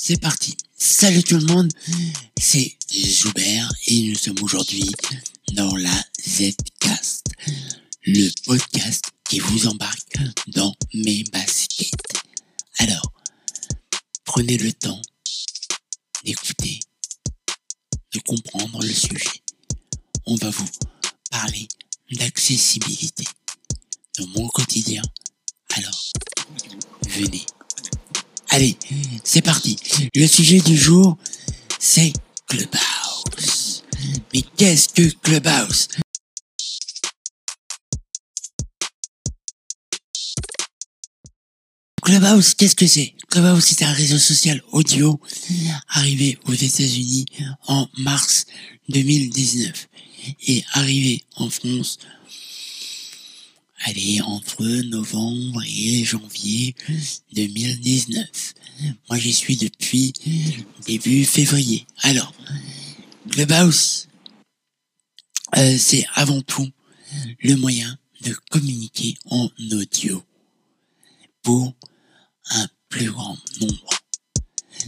c'est parti. Salut tout le monde, c'est Joubert et nous sommes aujourd'hui dans la Zcast, le podcast qui vous embarque dans mes baskets. Alors, prenez le temps d'écouter, de comprendre le sujet. On va vous parler d'accessibilité dans mon quotidien. Alors, venez. Allez, c'est parti. Le sujet du jour, c'est Clubhouse. Mais qu'est-ce que Clubhouse? Clubhouse, qu'est-ce que c'est? Clubhouse, c'est un réseau social audio arrivé aux États-Unis en mars 2019 et arrivé en France allez, entre novembre et janvier 2019. Moi, j'y suis depuis début février. Alors, Clubhouse, euh, c'est avant tout le moyen de communiquer en audio pour un plus grand nombre.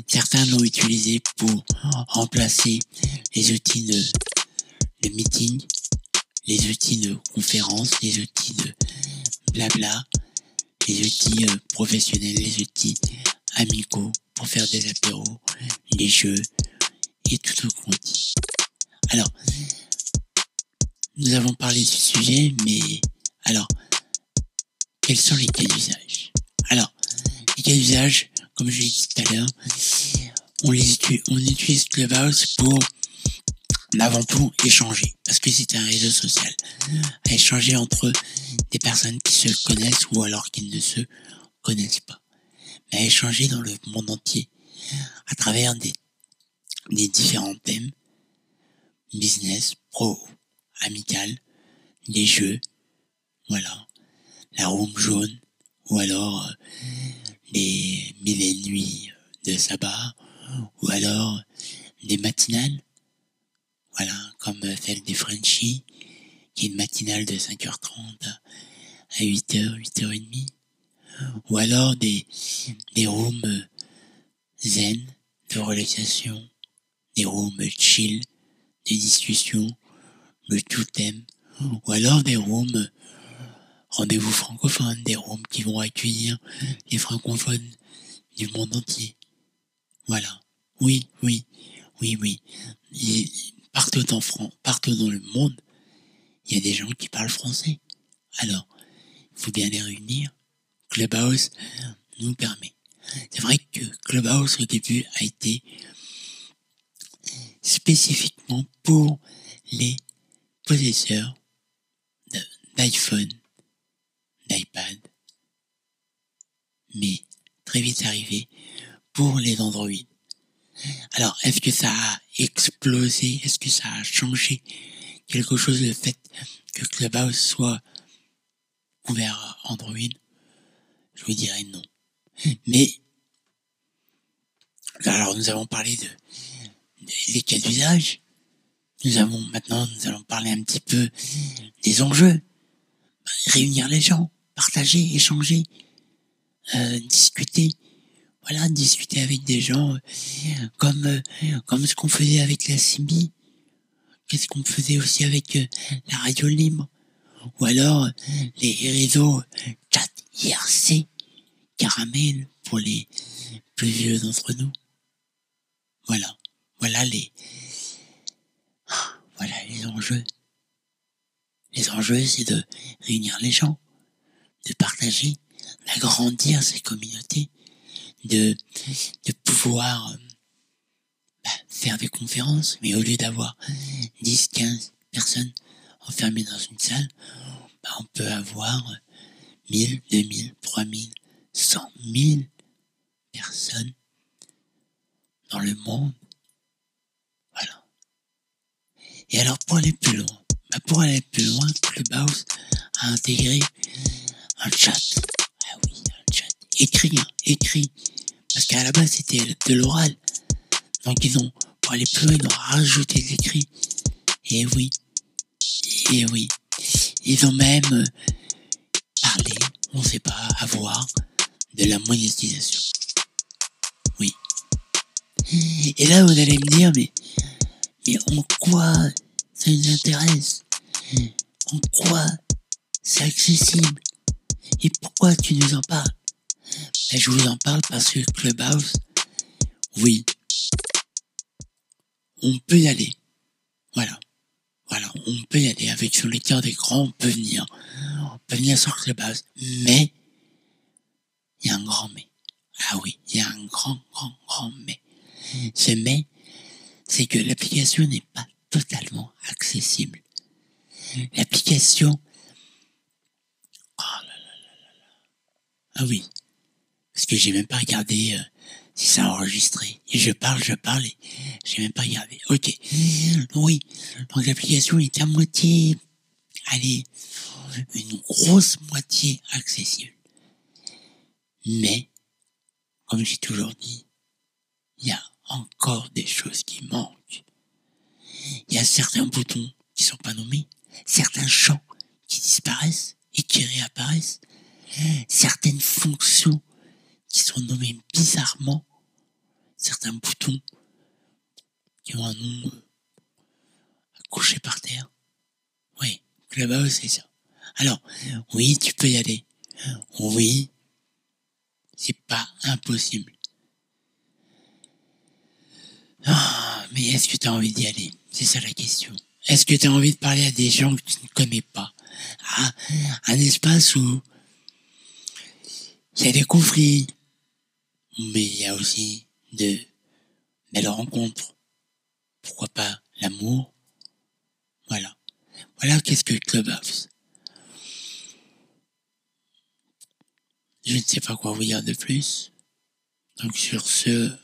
Certains l'ont utilisé pour remplacer les outils de, meeting, les outils de conférence, les outils de blabla, les outils euh, professionnels, les outils amicaux pour faire des apéros, les jeux et tout ce qu'on dit. Alors, nous avons parlé du sujet, mais alors, quels sont les cas d'usage? Alors, les cas d'usage, comme je l'ai dit tout à l'heure, on utilise, on utilise Clubhouse pour avant tout échanger, parce que c'est un réseau social, à échanger entre des personnes qui se connaissent ou alors qui ne se connaissent pas, à échanger dans le monde entier, à travers des, des différents thèmes, business, pro, amical, des jeux, voilà, la room jaune, ou alors euh, les mille et nuits de sabbat, ou alors des matinales, voilà, comme celle des Frenchies, qui est une matinale de 5h30 à 8h, 8h30. Ou alors des, des rooms zen, de relaxation, des rooms chill, des discussions, le tout thème. Ou alors des rooms rendez-vous francophones, des rooms qui vont accueillir les francophones du monde entier. Voilà. Oui, oui, oui, oui partout en France, partout dans le monde, il y a des gens qui parlent français. Alors, il faut bien les réunir. Clubhouse nous permet. C'est vrai que Clubhouse au début a été spécifiquement pour les possesseurs d'iPhone, d'iPad, mais très vite arrivé pour les Android. Alors, est-ce que ça a explosé? Est-ce que ça a changé quelque chose le fait que Clubhouse soit ouvert Android? Je vous dirais non. Mais, alors nous avons parlé de, des cas d'usage. Nous avons maintenant, nous allons parler un petit peu des enjeux. Réunir les gens, partager, échanger, euh, discuter voilà, discuter avec des gens euh, comme euh, comme ce qu'on faisait avec la CIMI, qu'est-ce qu'on faisait aussi avec la radio libre, ou alors les réseaux chat IRC, caramel pour les plus vieux d'entre nous. Voilà, voilà les voilà les enjeux. Les enjeux, c'est de réunir les gens, de partager, d'agrandir ces communautés de, pouvoir euh, bah, faire des conférences, mais au lieu d'avoir 10, 15 personnes enfermées dans une salle, bah, on peut avoir 1000, 2000, 3000, 100 000 personnes dans le monde. Voilà. Et alors pour aller plus loin, bah, pour aller plus loin, Clubhouse a intégré un chat. Ah oui, un chat. Écrit, hein, écrit. Parce qu'à la base, c'était de l'oral. Donc ils ont, pour aller plus loin, ils ont rajouté l'écrit. Et oui. Et oui. Ils ont même euh, parlé, on sait pas, avoir de la monétisation. Oui. Et là, vous allez me dire, mais, mais en quoi ça nous intéresse? En quoi c'est accessible? Et pourquoi tu nous en parles? Ben, Je vous en parle parce que Clubhouse, oui, on peut y aller. Voilà. Voilà, on peut y aller avec son lecteur d'écran, on peut venir. On peut venir sur Clubhouse. Mais, il y a un grand mais. Ah oui, il y a un grand, grand, grand mais. Mais, c'est que l'application n'est pas totalement accessible. L'application, oh là là là. Ah oui, parce que j'ai même pas regardé euh, si ça a enregistré. Et je parle, je parle et j'ai même pas regardé. Ok. Oui. Donc l'application est à moitié, allez, une grosse moitié accessible. Mais, comme j'ai toujours dit, il y a encore des choses qui manquent. Il y a certains boutons qui sont pas nommés, certains champs qui disparaissent et qui réapparaissent, certaines fonctions qui sont nommées bizarrement, certains boutons qui ont un nom euh, couché par terre. Oui, Clubhouse, c'est ça. Alors, oui, tu peux y aller. Oui, c'est pas impossible. Ah, mais est-ce que tu as envie d'y aller? C'est ça la question. Est-ce que tu as envie de parler à des gens que tu ne connais pas? Ah, Un espace où il y a des conflits, mais il y a aussi de belles rencontres. Pourquoi pas l'amour? Voilà. Voilà qu'est-ce que Clubhouse. Je ne sais pas quoi vous dire de plus. Donc sur ce,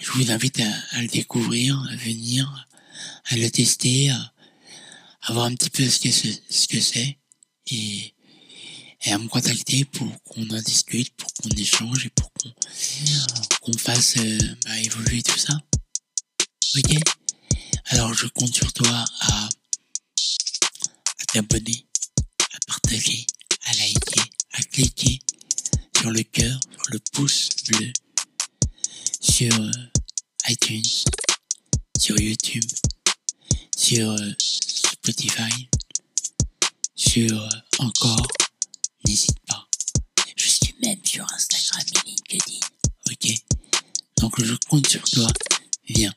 je vous invite à, le découvrir, à venir, à le tester, à, voir un petit peu ce que c'est, ce que c'est et, et à me contacter pour qu'on en discute, pour qu'on échange et pour qu'on qu'on fasse euh, bah, évoluer tout ça. Ok? Alors je compte sur toi à, à t'abonner, à partager, à liker, à cliquer sur le cœur, sur le pouce bleu, sur euh, sur YouTube, sur euh, Spotify, sur euh, encore, n'hésite pas. Je suis même sur Instagram et LinkedIn, ok? Donc je compte sur toi, viens.